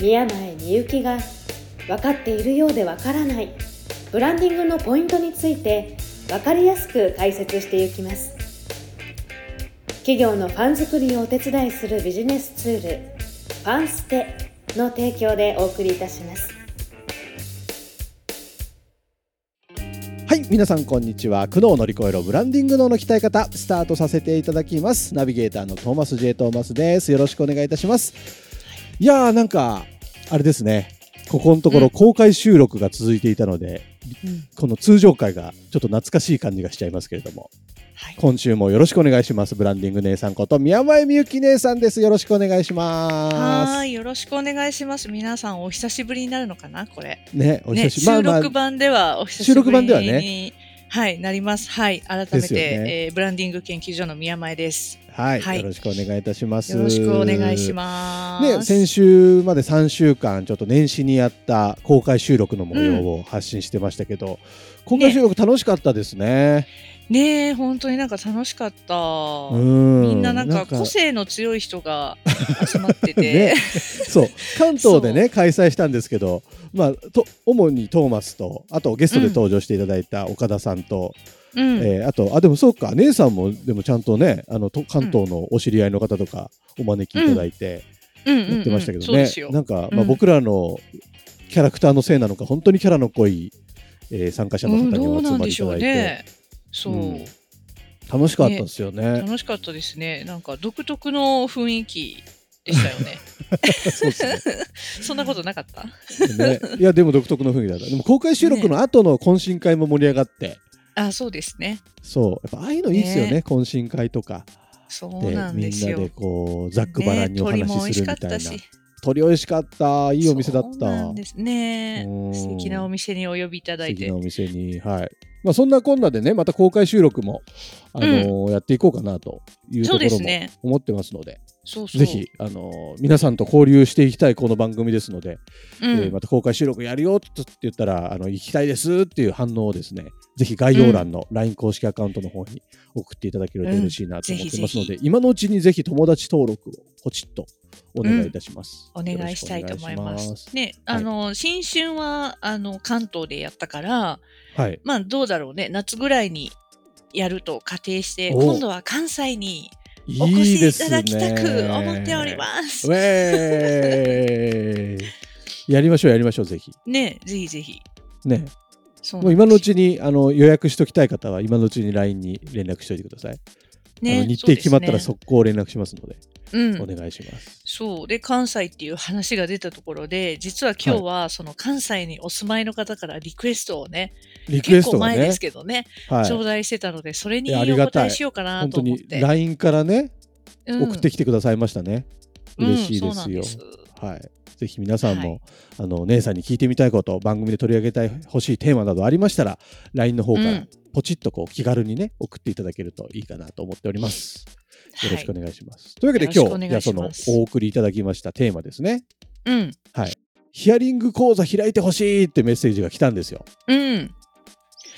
宮前みゆきが分かっているようで分からない。ブランディングのポイントについて分かりやすく解説していきます。企業のファン作りをお手伝いするビジネスツールファンステの提供でお送りいたします。はい皆さんこんにちは。苦悩を乗り越えろブランディング脳の鍛え方スタートさせていただきます。ナビゲーターのトーマス J トーマスです。よろしくお願いいたします。いやーなんかあれですね。ここのところ公開収録が続いていたので、うん。この通常回がちょっと懐かしい感じがしちゃいますけれども。はい、今週もよろしくお願いします。ブランディング姉さんこと宮前みゆき姉さんです。よろしくお願いします。はーい、よろしくお願いします。皆さんお久しぶりになるのかな、これ。ねおね、久しぶり、収録版ではお久し収録ぶりに、版ではね。はい、なります。はい、改めて、ね。えーブランディング研究所の宮前です。はい、はい。よろしくお願いいたします。よろしくお願いします。ね、先週まで3週間ちょっと年始にやった公開収録の模様を発信してましたけど、公開収録楽しかったですね。ね。え、本当になんか楽しかった。うん。みんななんか個性の強い人が集まってて、ね、そう。関東でね開催したんですけど、まあ、と主にトーマスとあとゲストで登場していただいた岡田さんと、うん、えーあとあでもそうか。姉さんもでもちゃんとねあのと関東のお知り合いの方とかお招きいただいてうん。うん。うん。やってましたけどね。なんか、まあ、うん。僕らのキャラクターのせいなのか本当にキャラの濃い、えー参加者の方うん、にお集まりいただいて、うね。そう。うん。楽しかったですよね。楽しかったですね。なんか独特の雰囲気でしたよね。そんなことなかった？ね。いやでも独特の雰囲気だった。でも公開収録の後の懇親会も盛り上がって、あ、そうですね。そうやっぱああいうのいいですよねね懇親会とかそうでなんですよ。みんなでこうざっくばらんにお話しするみいな。したかったし。鳥美味しかったいいお店だっそうた。なんですねうん。素敵なお店にお呼びいただいて素敵な。お店に、はい。まあ、そんなこんなでね、また公開収録も、あのーやっていこうかなというところも。思ってますので、そうそう。ぜひ、あのー皆さんと交流していきたいこの番組ですので、うん、えーまた公開収録やるよって言ったら、あの行きたいですっていう反応をですね、ぜひ概要欄の LINE 公式アカウントの方に送っていただけると嬉しいなと思ってますので、うん今のうちにぜひ友達登録をポチッとお願いいたします。お願いしたいと思います。ね、あの、新春は、あの、関東でやったから、はい。まあ、どうだろうね。夏ぐらいにやると仮定して、お今度は関西にお越いいでしいただきたく思っております。ウェーイ。やりましょうやりましょうぜひ。ね、ぜひぜひ。ね。もう今のうに、ちにあの予約しときたい方は今のうちに LINE に連絡しておいてください、あねの日程決まったらそう速攻連絡しますので、うん。お願いします。そう。で関西っていう話が出たところで実は今日はその関西にお住まいの方からリクエストをね、リクエ結構前ですけどね、はい。頂戴してたのでそれにお答えしようかな本当にと思って、LINE からね、うん。送ってきてくださいましたね。嬉しいうんですよ、そうなんですはい。ぜひ皆さんも、はい。あの姉さんに聞いてみたいこと番組で取り上げたい欲しいテーマなどありましたら LINE の方からうん。ポチッとこう気軽にね送っていただけるといいかなと思っております。よろしくおはい願いします。というわけで今日、じゃあそのお送りいただきましたテーマですね。うん。ヒアリング講座開いてほしいってメッセージが来たんですよ。うん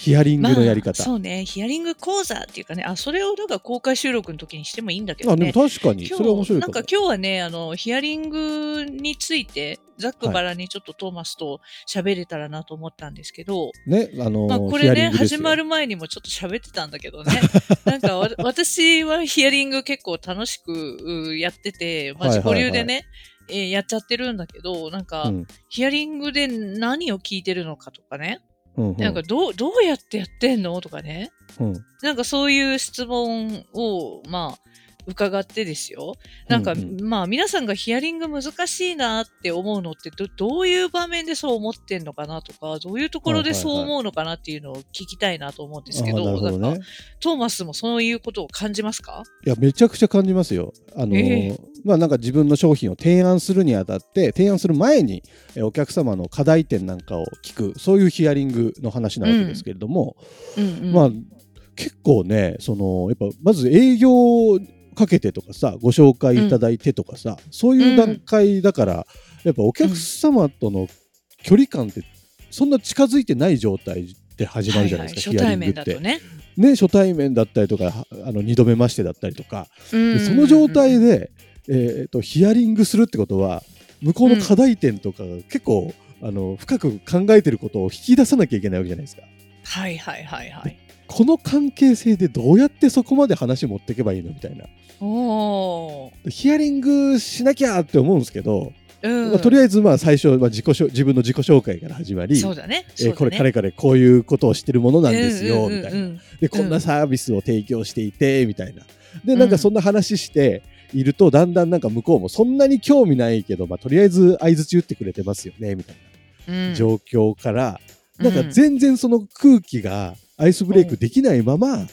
ヒアリングのやり方。そうね。ヒアリング講座っていうかね。あそれをなんか公開収録の時にしてもいいんだけあでもどね確かに、今それは面白いなんか。今日はねあのヒアリングについてざっくばらんにちょっとトーマスと喋れたらなと思ったんですけど、ね、あのーまあ、これね始まる前にもちょっと喋ってたんだけどね。なんかわ私はヒアリング結構楽しくうやってて、まあ、自はいはいはい。己流でね、えーやっちゃってるんだけどなんか、うん。ヒアリングで何を聞いてるのかとかね、うんうん。なんかどうどうやってやってんの？とかね。うん。なんかそういう質問をまあ伺ってですよ。なんか、うんまあ皆さんがヒアリング難しいなって思うのってど、どういう場面でそう思ってんのかなとか、どういうところでそう思うのかなっていうのを聞きたいなと思うんですけど、あーなるほどね。トーマスもそういうことを感じますか？いやめちゃくちゃ感じますよ。あのーええまあなんか自分の商品を提案するにあたって提案する前にえーお客様の課題点なんかを聞くそういうヒアリングの話なわけですけれども、うんうん。まあ結構ねそのやっぱまず営業かけてとかさご紹介いただいてとかさ、そういう段階だから、やっぱお客様との距離感ってそんな近づいてない状態で始まるじゃないですか、はいはい、ヒアリングって。ね。ね初対面だったりとかはあの2度目ましてだったりとか、その状態で、えー、とヒアリングするってことは向こうの課題点とかが結構、あの深く考えてることを引き出さなきゃいけないわけじゃないですか。はいはいはいはい。この関係性でどうやってそこまで話持っていけばいいのみたいな。おー。ヒアリングしなきゃって思うんですけど、うん。まあとりあえずまあ最初、まあ、自己自分の自己紹介から始まり、そうだね。えーこれかかれかれこういうことをしてるものなんですよ、みたいな。な。でこんなサービスを提供していてみたいな。でなんかそんな話していると、だんだんなんか向こうもそんなに興味ないけど、まあ、とりあえず相づち打ってくれてますよねみたいうんな状況から、うんなんか全然その空気がアイスブレイクできないまま、は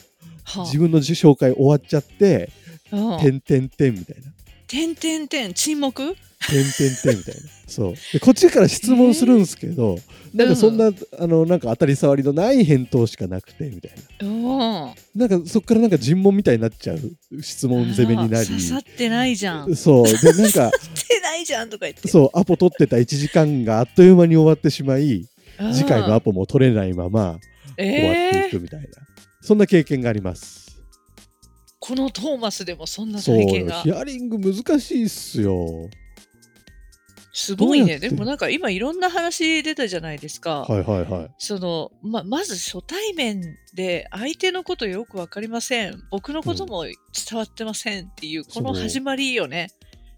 あ自分の自紹介終わっちゃって「うんてんてんてん」みたいな。てんてんてん、沈黙？てんてんてんみたいな。そう。で、こっちから質問するんですけど、なんかそんな、あの、なんか当たり障りのない返答しかなくて、みたいな。うん。なんかそっからなんか尋問みたいになっちゃう質問攻めになり。刺さってないじゃん。そう。で、なんか、ってないじゃんとか言って。そう、アポ取ってた1時間があっという間に終わってしまい、うん次回のアポも取れないまま終わっていえー、くみたいな。そんな経験があります。このトーマスでもそんな体験がヒ。アリング難しいっすよ。すごいね。でもなんか今いろんな話出たじゃないですか。はいはいはい。そのままず初対面で相手のことよくわかりません僕のことも伝わってませんっていうこの始まりよね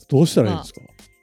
どうしたらいいんですか、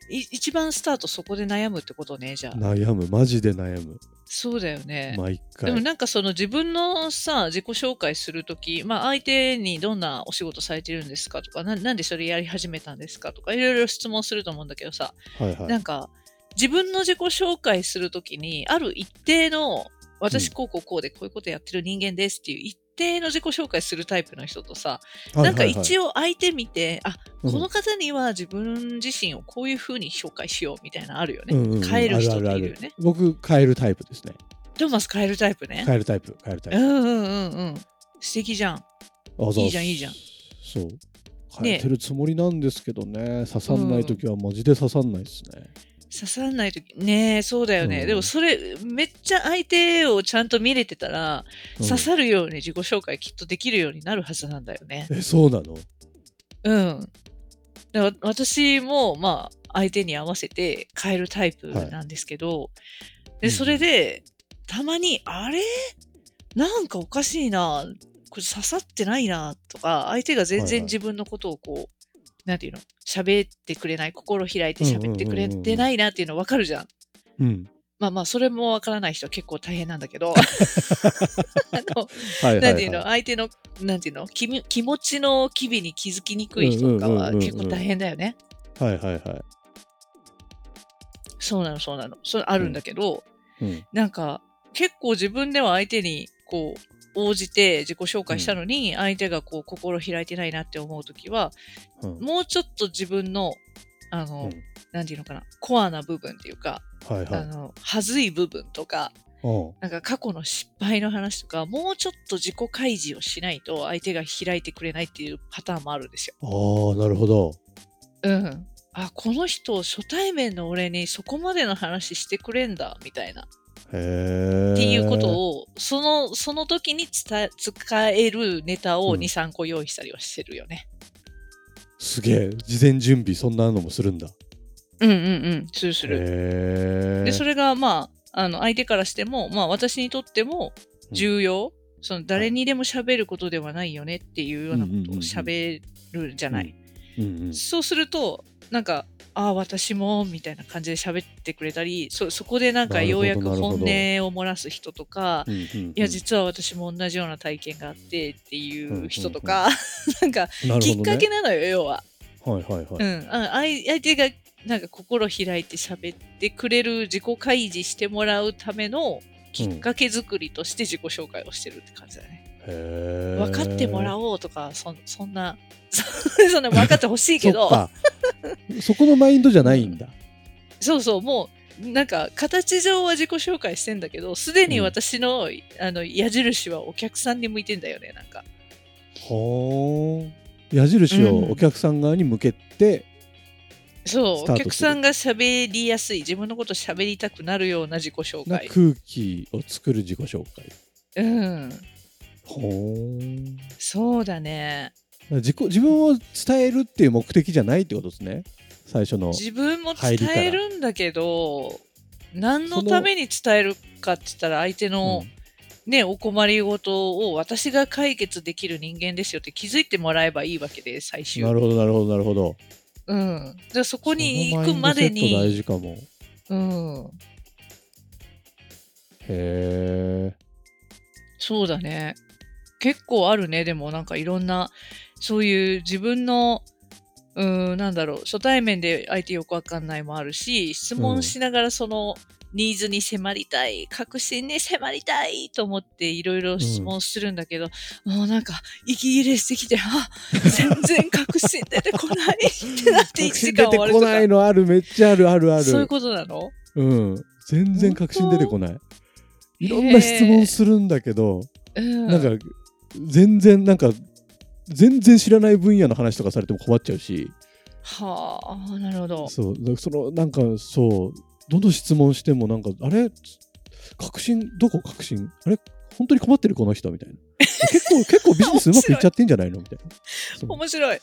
い一番スタートそこで悩むってことねじゃあ悩む。マジで悩む。そうだよね毎回。でもなんかその自分のさ自己紹介するとき、まあ、相手にどんなお仕事されてるんですかとかななんでそれやり始めたんですかとかいろいろ質問すると思うんだけどさ、はいはい。なんか自分の自己紹介するときにある一定の私こうこうこうでこういうことやってる人間ですっていう一定の自己紹介するタイプの人とさ、なんか一応、応相手見てあうん。この方には自分自身をこういうふうに紹介しようみたいなのあるよね、うんうんうん。変える人ってあるあるあるいる。よね僕、変えるタイプですね。トーマス変えるタイプね。変えるタイプ、変えるタイプ。うんうんうんうん。素敵じゃん。いいじゃんいいじゃん。そう。変えてるつもりなんですけどね、刺さんないときはマジで刺さんないですね。刺さらないときねえそうだよね、うん。でもそれめっちゃ相手をちゃんと見れてたら、うん。刺さるように自己紹介きっとできるようになるはずなんだよね。え、そうなの？うん。私もまあ相手に合わせて変えるタイプなんですけど、うんでそれでたまにあれ？なんかおかしいな。これ刺さってないな。とか相手が全はいはい。然自分のことをこう、なんていうの？喋ってくれない心開いて喋ってくれてないなっていうの分かるじゃん。うん。まあまあそれも分からない人は結構大変なんだけど あのはいはい、なんていうの？は相手のなんていうの？気み気持ちの機微に気づきにくい人とかはうんうんうんうんうん結構大変だよね。い。はいはいはい。そうなのそうなの。それあるんだけど、うん。なんか結構自分では相手にこう応じて自己紹介したのに、相手がこう心開いてないなって思うときは、うんもうちょっと自分のあの、うんなんていうのかなコアな部分っていうか、はいはい。あのはずい部分とかうんなんか過去の失敗の話とかもうちょっと自己開示をしないと相手が開いてくれないっていうパターンもあるんですよ。ああ、なるほど。うん。あこの人初対面の俺にそこまでの話してくれんだみたいなへえ。っていうことをそのその時に伝え使えるネタをうん23個用意したりはしてるよね。すげえ。事前準備、そんなのもするんだ。うんうんうんするする。でそれがまああの相手からしてもまあ私にとっても重要、その誰にでも喋ることではないよねっていうようなことを喋るじゃない。うんうん。そうするとなんか、ああ、私も、みたいな感じで喋ってくれたり、そ、そこでなんかようやく本音を漏らす人とか、うんうんうんいや、実は私も同じような体験があってっていう人とか、なんか、なるほどねきっかけなのよ、要は。はいはいはい。うん。相手が、なんか心開いて喋ってくれる自己開示してもらうためのきっかけ作りとして自己紹介をしてるって感じだね。へ分かってもらおうとか、そそんな、そ そんな分かってほしいけど、そこのマインドじゃないんだ。そうそう、もう、なんか、形上は自己紹介してんだけど、すでに私の,、あの矢印はお客さんに向いてんだよね、なんか。ほー。矢印をお客さん側に向けて、そう、スタートする。お客さんが喋りやすい、自分のこと喋りたくなるような自己紹介。な空気を作る自己紹介。うん、そうだね。自己自分を伝えるっていう目的じゃないってことですね。最初の。自分も伝えるんだけど、何のために伝えるかって言ったら、相手の、ね、お困りごとを私が解決できる人間ですよって気づいてもらえばいいわけで、最うん終。なるほどなるほどなるほど。うん。じゃあそこに行くまでインドセット大に、事かも。うん。へえ。そうだね。結構あるね。でもなんかいろんな、そういう自分の、うん、なんだろう、初対面で相手よくわかんないもあるし、質問しながらその、ニーズに迫りたい、確信に迫りたいと思っていろいろ質問するんだけど、もうなんか息切れしてきて、あ、全然確信出てこないってなって 1時間出てこ終わるとか。ないのある、めっちゃあるあるある。そういうことなの？うん。全然確信出てこない。いろんな質問するんだけど、うん。なんか、全然、なんか、全然知らない分野の話とかされても困っちゃうし、はあ、なるほど。そう、その、なんか、そう、どんどん質問しても、なんか、あれ？確信、どこ確信？あれ？本当に困ってるこの人みたいな。結構、結構ビジネスうまくいっちゃってんじゃないの？みたいな。面白い。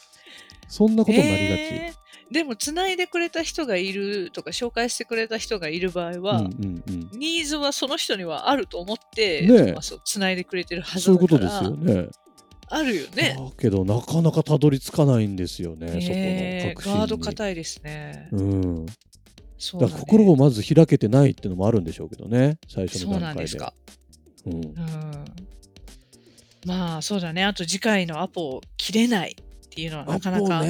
そんなことになりがち。えーでも、つないでくれた人がいるとか、紹介してくれた人がいる場合は、うんうんうん。ニーズはその人にはあると思って、ねえまあそうつないでくれてるはずそういうこだから。とですよね。あるよね。だけど、なかなかたどり着かないんですよね、えーそこの確信に。ガード硬いですね。うん。そうだねだから心をまず開けてないっていうのもあるんでしょうけどね、最初そうの段階で。なんですか。うんうん。まあ、そうだね。あと次回のアポを切れないっていうのはなかなアか。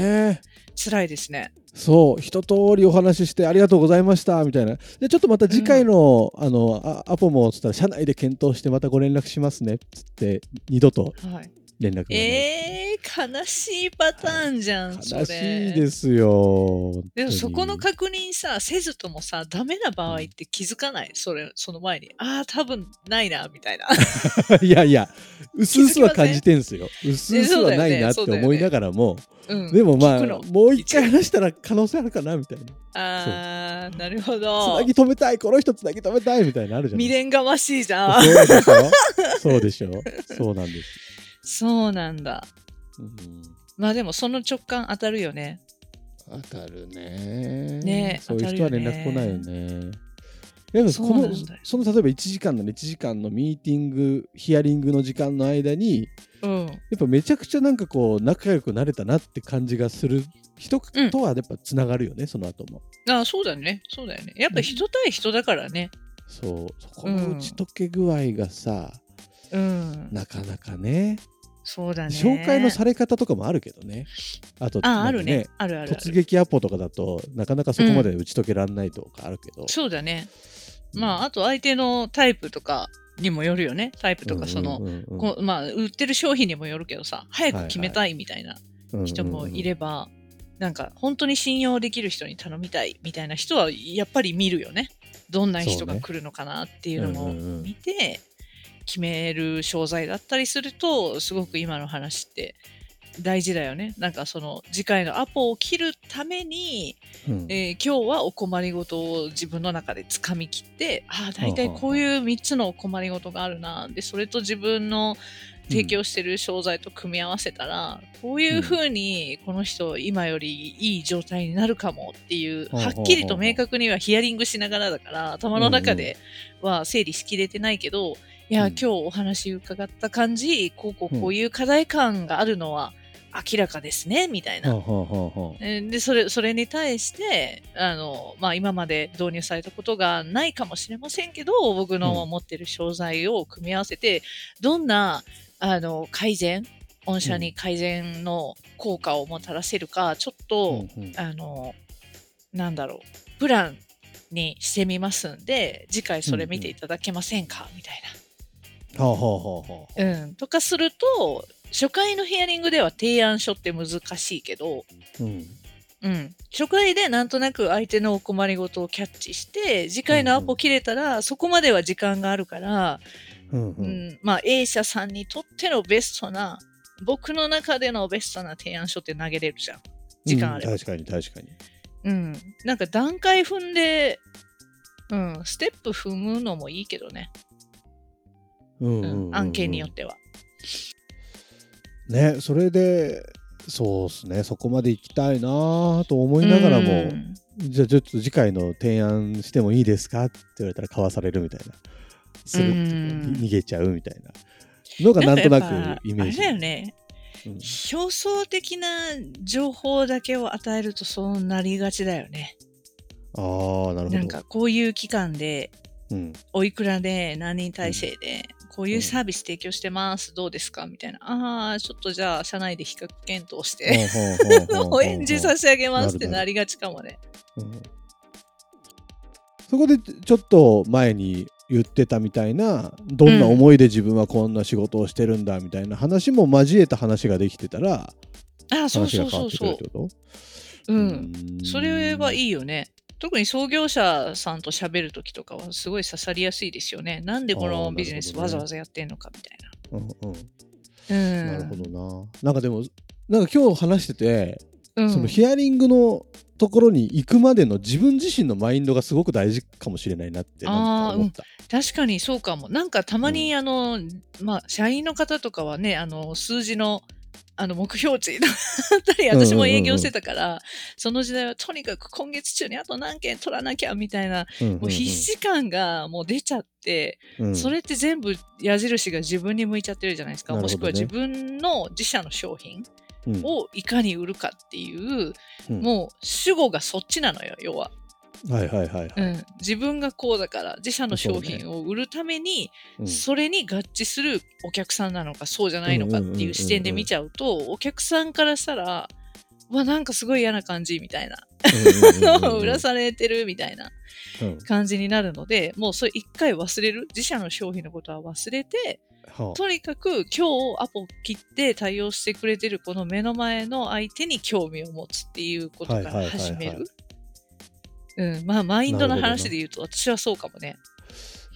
辛いですね。そう、一通りお話ししてありがとうございましたみたいな。で、ちょっとまた次回の、あのあアポもつったら、社内で検討してまたご連絡しますねっつって、二度とはい。連絡が。えー、悲しいパターンじゃん。悲しいですよ。でもそこの本確認さ、せずともさ、ダメな場合って気づかない？それ、その前に。ああ、多分ないな、みたいな。いやいや、うすうすは感じてんすよ。うすうすはないなって思いながらも、うん。でもまあ、もう一回話したら可能性あるかなみたいな。ああ、なるほつどな。ぎ止めたい、この人つなぎ止めたいみたいなのあるじゃない未練がましいじゃん。そうでしょ？そうでしょ？そうなんです。そうなんだ。うんまあでもその直感当たるよね。当たるね。ねそういう人は連絡来ないよね。でもこのその例えば1時間の1時間のミーティングヒアリングの時間の間にうん。やっぱめちゃくちゃなんかこう仲良くなれたなって感じがする人うんとはやっぱつながるよね、その後もああ、そうだね。そうだよね。やっぱ人対人だからね。そうそこの打ち解け具合がさ、うん。なかなかねそうだね。紹介のされ方とかもあるけどねあとあるね。あるあるあ突る。撃アポとかだとなかなかそこまで打ち解けられないとかあるけど、そうだね。まあ、あと相手のタイプとかにもよるよね。タイプとか、その、うまあ、売ってる商品にもよるけどさ、早く決めたいみたいなうん人もいれば、なんか本当に信用できる人に頼みたいみたいな人はやっぱり見るよね。どんな人が来るのかなっていうのもうんうんうん見て決める商材だったりするとすごく今の話って大事だよね。なんかその次回のアポを切るために、うん。えー今日はお困りごとを自分の中で掴み切ってああ大体こういう3つのお困りごとがあるな。でそれと自分の提供してる商材と組み合わせたら、こういう風にこの人今よりいい状態になるかもっていう、ほうほうほう。はっきりと明確にはヒアリングしながらだから頭の中では整理しきれてないけど、いや、うん。今日お話伺った感じこうこうこういう課題感があるのは明らかですね、みたいな。で、それ、それに対して、あの、まあ、今まで導入されたことがないかもしれませんけど、僕のうん持ってる商材を組み合わせて、どんな、あの、改善、御社に改善の効果をもたらせるか、ちょっと、うんうん。あの、なんだろう、プランにしてみますんで、次回それ見ていただけませんか、みたいはあはあはあはあな。う。ん。とかすると、初回のヒアリングでは提案書って難しいけど、うん。うん、初回でなんとなく相手のお困りごとをキャッチして次回のアポ切れたら、そこまでは時間があるから、うんううんん。まあ、A 社さんにとってのベストな僕の中でのベストな提案書って投げれるじゃん。時間あれば、うん確かに確かに。うん。なんか段階踏んで、うん、ステップ踏むのもいいけどね、うんうん案件によっては。ねそれでそうですね。そこまで行きたいなと思いながらも、うん。じゃあちょっと次回の提案してもいいですかって言われたら買わされるみたいな。するうん。逃げちゃうみたいなのがなんとなくイメージ。あれだよね。うん。表層的な情報だけを与えるとそうなりがちだよね。ああなるほど。なんかこういう期間でうん。おいくらで何人体制でこういうサービス提供してます。どうですか？みたいな。ああちょっとじゃあ社内で比較検討して。お返事させてあげますってなりがちかもね。うん。そこでちょっと前に言ってたみたいなどんな思いで自分はこんな仕事をしてるんだみたいな話も交えた話ができてたらああそう話そうが変わってくるっそうそうてこと？うん。それはいいいよね。特に創業者さんと喋るときとかはすごい刺さりやすいですよね。なんでこのビジネスわざわざやってんのかみたいうんうんな。うん。なるほどな。なんかでも、なんか今日話してて、うんそのヒアリングのところに行くまでの自分自身のマインドがすごく大事かもしれないなってな思った。確かにそうかも。なんかたまに、あの、まあ、社員の方とかはね、あの、数字の、あの、目標値だったり、私も営業してたから、その時代はとにかく今月中にあと何件取らなきゃみたいな、うんうんうん。もう必死感がもう出ちゃって、うん。それって全部矢印が自分に向いちゃってるじゃないですか。ね。もしくは自分の自社の商品うん。をいかに売るかっていう、うん。もう主語がそっちなのよ、要は。はいはいはいはい。うん、自分がこうだから自社の商品を売るためにうん。それに合致するお客さんなのかそうじゃないのかっていう視点で見ちゃうとお客さんからしたらうわなんかすごい嫌な感じみたいな。売らされてるみたいなうん。感じになるのでもうそれ一回忘れる。自社の商品のことは忘れてはとにかく今日アポ切って対応してくれてるこの目の前の相手に興味を持つっていうことから始める。うん、まあマインドの話で言うと私はそうかもね。あ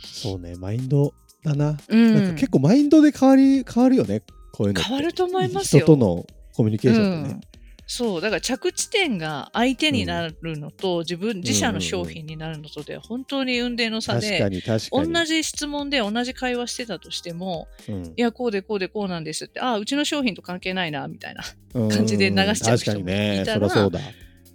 そうね、マインドだな。うん、なんか結構マインドで変わり変わるよね、こういうの。変わると思いますよ。人とのコミュニケーションってね。そう。だから着地点が相手になるのと、自分自社の商品になるのとでは本当に運命の差で。同じ質問で同じ会話してたとしてもうん。いやこうでこうでこうなんですってあうちの商品と関係ないなみたいなうん。感じで流しちゃう人もいたらそりゃそうだ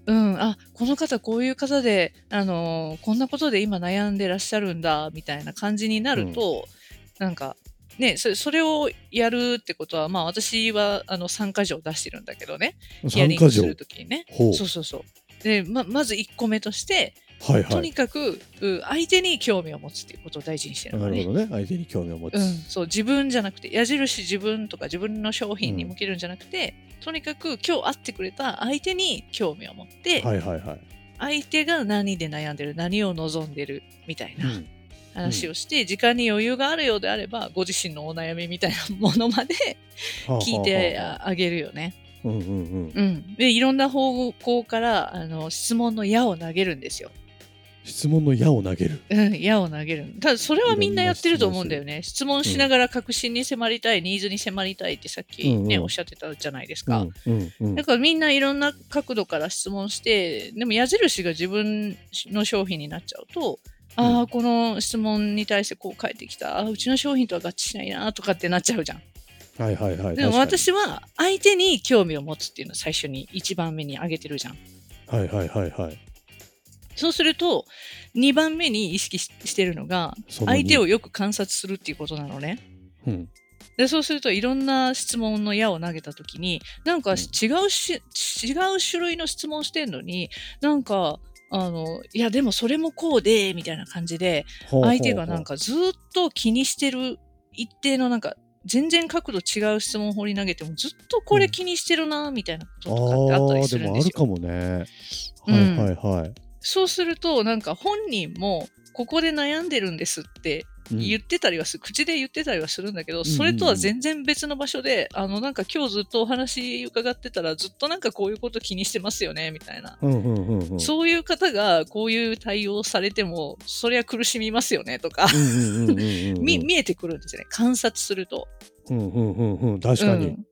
うん。あこの方こういう方で、あのーこんなことで今悩んでらっしゃるんだみたいな感じになると、なんかねそれそれをやるってことはまあ私はあの参加状を出してるんだけどね。ヒアリングするときにね。そうそうそう。でままず1個目として、はいはい。とにかくう相手に興味を持つっていうことを大事にしてるのね。なるほどね。相手に興味を持つ、うん、そう自分じゃなくて矢印自分とか自分の商品に向けるんじゃなくて、とにかく今日会ってくれた相手に興味を持って、はいはいはい、相手が何で悩んでる何を望んでるみたいなうん。話をして、時間に余裕があるようであればご自身のお悩みみたいなものまではあ聞いてはあげるよね。うんうんうん。うん、でいろんな方向からあの質問の矢を投げるんですよ。質問の矢を投げるうん、矢を投げる。ただ、それはみんなやってると思うんだよね。質問しながら確信に迫りたい、ニーズに迫りたいってさっきね、うんうんおっしゃってたじゃないですか。うんうんうんだからみんないろんな角度から質問して、でも矢印が自分の商品になっちゃうと、ああ、この質問に対してこう返ってきた、あーうちの商品とは合致しないなとかってなっちゃうじゃん。はいはいはいでも私は相手に興味を持つっていうのを最初に一番目に挙げてるじゃん。にはいはいはいはいそうすると、2番目に意識ししてるのが、相手をよく観察するっていうことなのね。うんでそうするといろんな質問の矢を投げた時になんか違うし、違う種類の質問してんのになんかあのいやでもそれもこうでみたいな感じで相手がなんかずっと気にしてる一定のなんか全然角度違う質問を放り投げてもずっとこれ気にしてるなみたいなこととかってあったりするんですよ。あでもあるかもね。はいはいはい。そうするとなんか本人もここで悩んでるんですって言ってたりはする、うん、口で言ってたりはするんだけど、それとは全然別の場所で、あの、なんか今日ずっとお話伺ってたら、ずっとなんかこういうこと気にしてますよね、みたいな。そういう方がこういう対応されても、そりゃ苦しみますよね、とか見えてくるんですよね。観察すると。うんうんうんうん、確かに。うん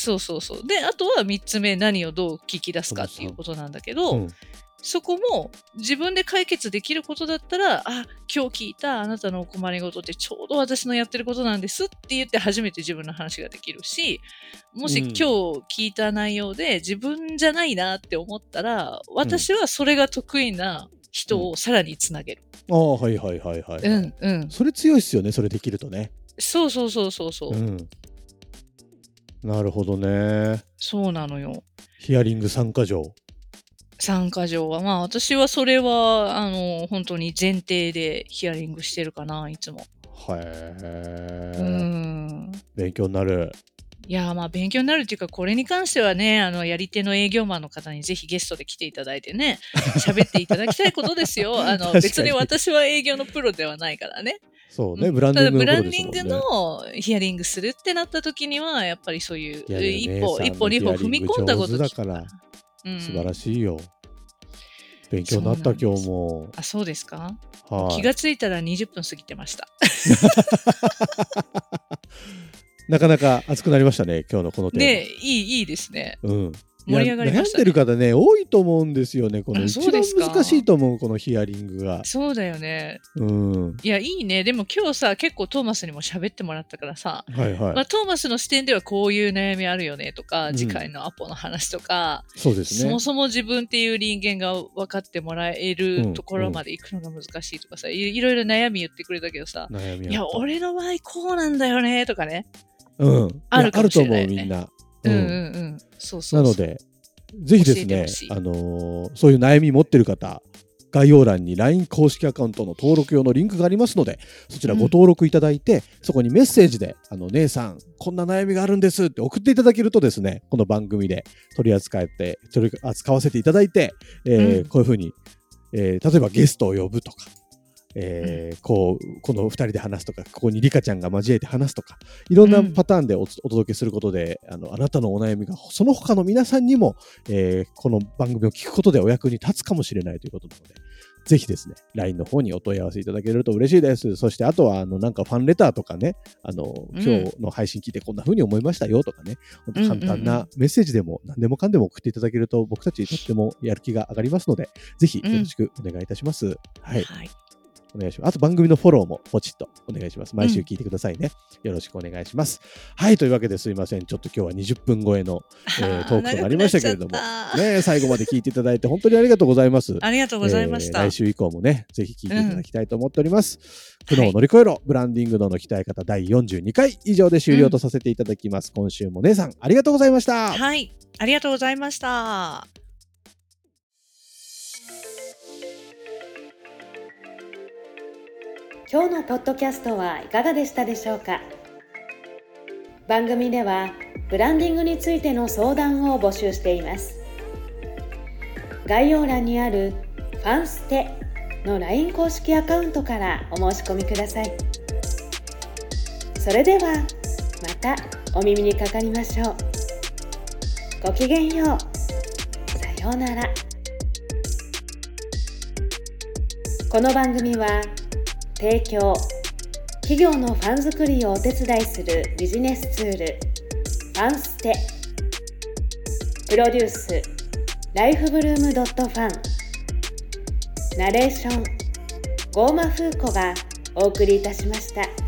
そうそうそう。で、あとは3つ目、何をどう聞き出すかっていうことなんだけど、うん、そこも自分で解決できることだったら、あ、今日聞いたあなたのお困りごとってちょうど私のやってることなんですって言って初めて自分の話ができるし、もし今日聞いた内容で自分じゃないなって思ったら、私はそれが得意な人をさらにつなげる。うん、ああ、はいはいはいはい。うんうん。それ強いっすよね、それできるとね。そうそうそうそうそう。うん、なるほどね。そうなのよ。ヒアリング参加条。参加条は、まあ私はそれは、あの、本当に前提でヒアリングしてるかな、いつも。へえ。うん。勉強になる。いやまあ勉強になるっていうか、これに関してはね、あの、やり手の営業マンの方にぜひゲストで来ていただいてね、喋っていただきたいことですよ。あの、別に私は営業のプロではないからね。そうね、ブランディング、ね、ブランディングのヒアリングするってなった時には、やっぱりそういう一歩、一歩二歩踏み込んだことだから。素晴らしいよ。勉強になった今日も。あ、そうですか、はい、気がついたら20分過ぎてました。なかなか熱くなりましたね、今日のこのテーマ。ねいい、いいですね。うん。盛り上がりました、ね、悩んでる方ね多いと思うんですよねこの。一番難しいと思うこのヒアリングが。そうだよね。うん。いやいいね。でも今日さ結構トーマスにも喋ってもらったからさ、はいはい。まあ、トーマスの視点ではこういう悩みあるよねとか、うん、次回のアポの話とかそうですね。そもそも自分っていう人間が分かってもらえるところまで行くのが難しいとかさ、うんうん、いろいろ悩み言ってくれたけどさいや俺の場合こうなんだよねとかね。うん。あるね、あると思うみんなうん。うんうんそうそうなのでぜひですね、あのー、そういう悩み持ってる方、概要欄に LINE 公式アカウントの登録用のリンクがありますので、そちらご登録いただいて、うん、そこにメッセージで、あの、姉さん、こんな悩みがあるんですって送っていただけるとですね、この番組で取り扱って、取り扱わせていただいて、えーうん、こういうふうに、えー、例えばゲストを呼ぶとか、えー、こうこの2人で話すとかここにリカちゃんが交えて話すとかいろんなパターンでお,、届けすることであのあなたのお悩みがその他の皆さんにも、えー、この番組を聞くことでお役に立つかもしれないということなのでぜひですね、LINE の方にお問い合わせいただけると嬉しいです。そして、あとは、あの、なんかファンレターとかね、あの、今日の配信聞いてこんな風に思いましたよとかね、本当簡単なメッセージでも何でもかんでも送っていただけると、僕たちとってもやる気が上がりますので、ぜひよろしくお願いいたします。うん、はい、はいお願いします。あと番組のフォローもポチッとお願いします。毎週聞いてくださいね。うん、よろしくお願いします。はい、というわけですいません。ちょっと今日は20分超えの、えー、トークとなりましたけれども、ね、最後まで聞いていただいて本当にありがとうございます。ありがとうございました。えー、来週以降もね、ぜひ聞いていただきたいと思っております。苦、う、悩、ん、を乗り越えろ、はい、ブランディングの鍛え方第42回以上で終了とさせていただきます。うん、今週も姉さん、ありがとうございました。はい、ありがとうございました。今日のポッドキャストはいかがでしたでしょうか？番組ではブランディングについての相談を募集しています。概要欄にある「ファンステ」の LINE 公式アカウントからお申し込みください。それではまたお耳にかかりましょう。ごきげんよう。さようなら。この番組は提供。企業のファン作りをお手伝いするビジネスツール。ファンステ。プロデュース。ライフブルームドットファン。ナレーション。ゴーマフーコがお送りいたしました。